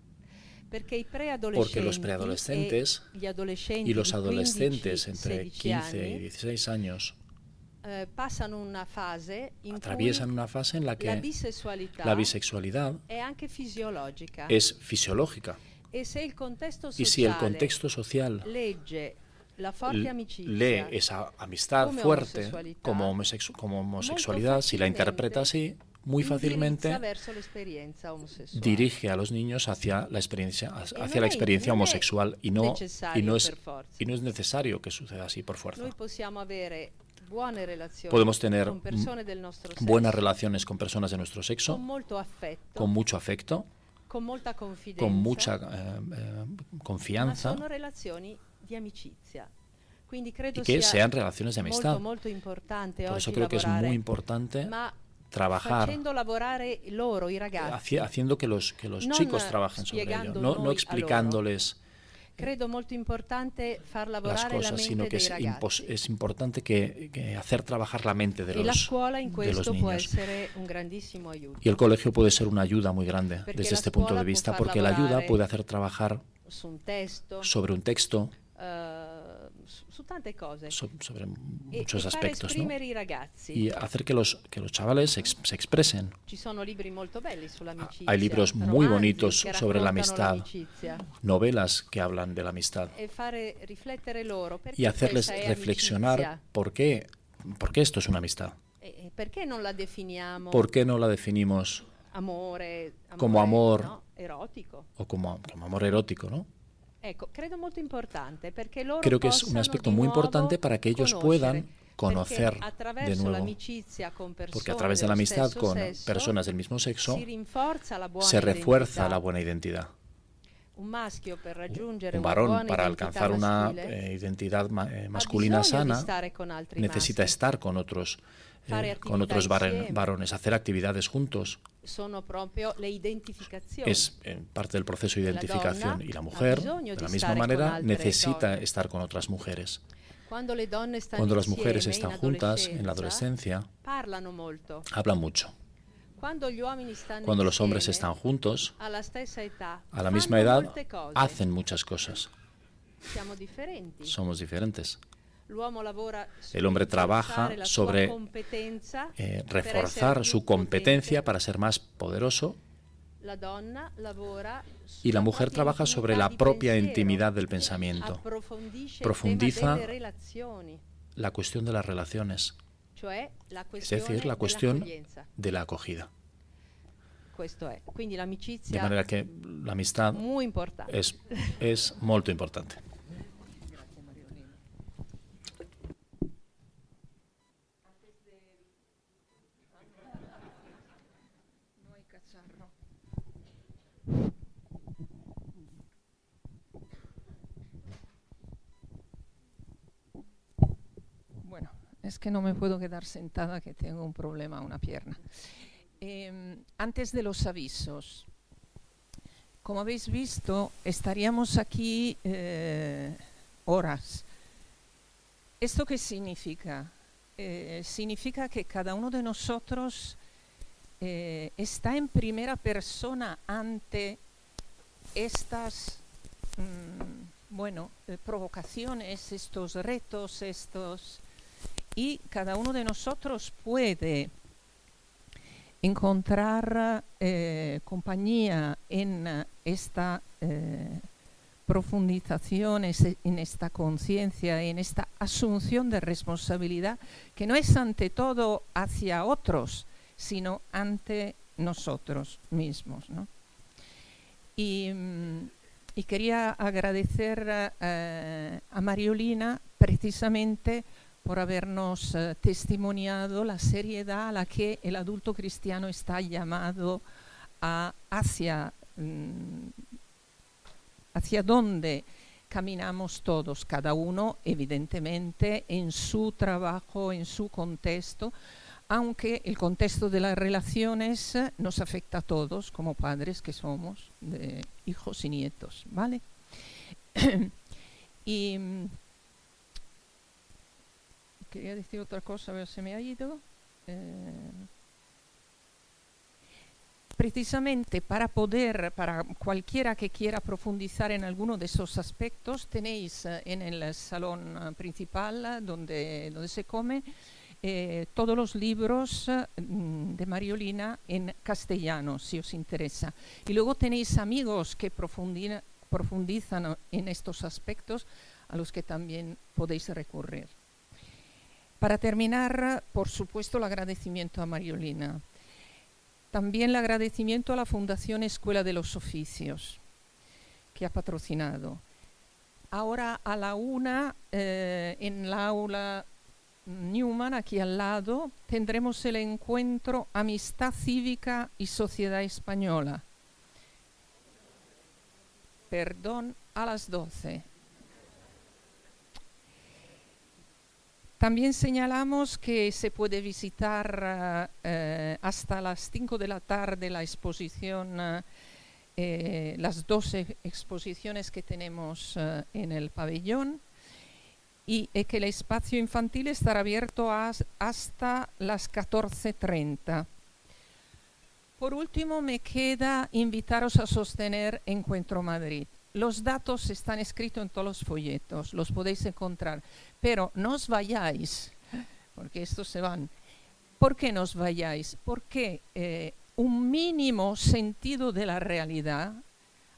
Porque los preadolescentes e y los adolescentes entre 15 y 16 años eh, atraviesan una fase en la que la bisexualidad es fisiológica y si el contexto social lee esa amistad fuerte como, homosexualidad, si la interpreta así, muy fácilmente dirige a los niños hacia la experiencia, hacia la experiencia homosexual y no, y, no es, y no es necesario que suceda así por fuerza. Podemos tener buenas relaciones con personas de nuestro sexo, con mucho afecto, con, mucha eh, eh, confianza. Y que sean relaciones de amistad. Por eso creo que es muy importante trabajar haciendo que los, que los chicos trabajen sobre ello, no, no explicándoles Credo molto importante far las lavorare la cosas, sino que es, es importante que, que hacer trabajar la mente de la los, scuola in de los niños. un aiuto. Y el colegio puede ser una ayuda muy grande Porque desde la este punto de vista, porque la ayuda puede hacer trabajar un testo, sobre un texto, eh, su, su tante cose. so- sobre E- muchos e aspectos, ¿no? esprimere i ragazzi. Y hacer que los, que los chavales ex- se expresen. Ci sono libri molto belli sull'amicizia. Hay libros muy bonitos sobre la amistad, novelas que hablan de la amistad E fare riflettere loro perché y hacerles reflexionar amicizia? por qué, por qué esto es una amistad. E- e perché non la definiamo ¿Por qué no la definimos amore, Como amor. no? erotico? o como, como amor erótico, ¿no? Creo que es un aspecto muy importante para que ellos puedan conocer de nuevo. Porque a través de la amistad con personas del mismo sexo se refuerza la buena identidad. Un varón para alcanzar una eh, identidad ma- eh, masculina sana necesita estar con otros eh, con otros varen- varones, hacer actividades juntos. Es eh, parte del proceso de identificación y la mujer, de la misma manera, necesita estar con otras mujeres. Cuando las mujeres están juntas en la adolescencia, hablan mucho. Cuando los hombres están juntos, a la misma edad, hacen muchas cosas. Somos diferentes. El hombre trabaja sobre, Eh, reforzar su competencia para ser más poderoso. Y la mujer trabaja sobre la propia intimidad del pensamiento, Profundiza la cuestión de las relaciones, es decir, la cuestión de la acogida. De manera que la amistad es, es muy importante. Bueno, es que no me puedo quedar sentada, que tengo un problema una pierna. Em, antes de los avisos, como habéis visto, estaríamos aquí eh, horas. ¿Esto qué significa? Eh, significa que cada uno de nosotros eh, está en primera persona ante estas mm, bueno, provocaciones, estos retos, estos y cada uno de nosotros puede encontrar eh, compañía en esta eh, profundización, en esta conciencia, en esta asunción de responsabilidad que no es ante todo hacia otros, sino ante nosotros mismos. ¿no? Y, y quería agradecer eh, a Mariolina precisamente por habernos eh, testimoniado la seriedad a la que el adulto cristiano está llamado a, hacia, mm, hacia dónde caminamos todos, cada uno evidentemente en su trabajo, en su contexto, aunque el contexto de las relaciones eh, nos afecta a todos como padres que somos, de hijos y nietos, ¿vale? y mm, quería decir otra cosa, pero se me ha ido. Eh, precisamente para poder, para cualquiera que quiera profundizar en alguno de esos aspectos, tenéis eh, en el salón eh, principal donde, donde se come todos los libros mm, de Mariolina en castellano, si os interesa. Y luego tenéis amigos que profundizan en estos aspectos a los que también podéis recurrir. Para terminar, por supuesto, el agradecimiento a Mariolina. También el agradecimiento a la Fundación Escuela de los Oficios, que ha patrocinado. Ahora a la una, eh, en la aula Newman, aquí al lado, tendremos el encuentro Amistad Cívica y Sociedad Española. Perdón, a las 12. También señalamos que se puede visitar eh, eh, hasta las 5 de la tarde la exposición eh, las dos exposiciones que tenemos en el pabellón y que el espacio infantil estará abierto hasta las 14.30. Por último, me queda invitaros a sostener Encuentro Madrid. Los datos están escritos en todos los folletos, los podéis encontrar, pero no os vayáis, porque estos se van. ¿Por qué no os vayáis? Porque eh, un mínimo sentido de la realidad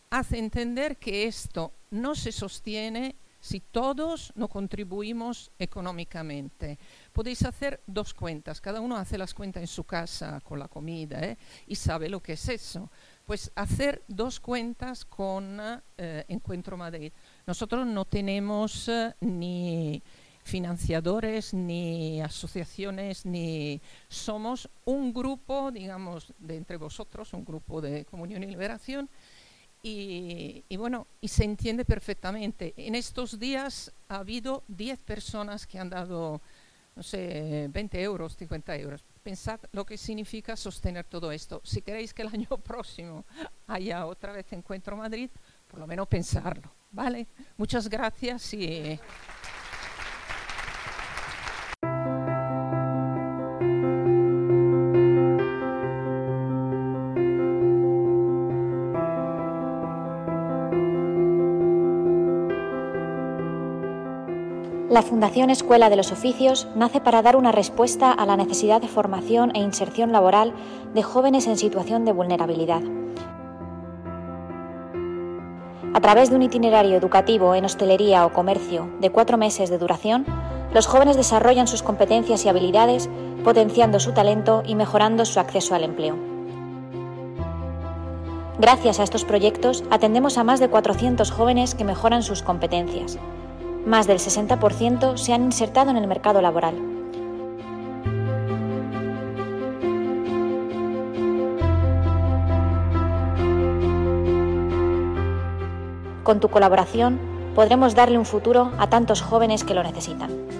hace entender que esto no se sostiene si todos no contribuimos económicamente. Podéis hacer dos cuentas, cada uno hace las cuentas en su casa con la comida ¿eh? y sabe lo que es eso. Pues hacer dos cuentas con eh, Encuentro Madrid. Nosotros no tenemos eh, ni financiadores, ni asociaciones, ni somos un grupo, digamos, de entre vosotros, un grupo de comunión y liberación, y, bueno, y se entiende perfectamente. En estos días ha habido 10 personas que han dado, no sé, 20 euros, 50 euros. Pensad lo que significa sostener todo esto. Si queréis que el año próximo haya otra vez Encuentro Madrid, por lo menos pensarlo, ¿vale? Muchas gracias y... La Fundación Escuela de los Oficios nace para dar una respuesta a la necesidad de formación e inserción laboral de jóvenes en situación de vulnerabilidad. A través de un itinerario educativo en hostelería o comercio de cuatro meses de duración, los jóvenes desarrollan sus competencias y habilidades, potenciando su talento y mejorando su acceso al empleo. Gracias a estos proyectos atendemos a más de 400 jóvenes que mejoran sus competencias, más del 60% se han insertado en el mercado laboral. Con tu colaboración podremos darle un futuro a tantos jóvenes que lo necesitan.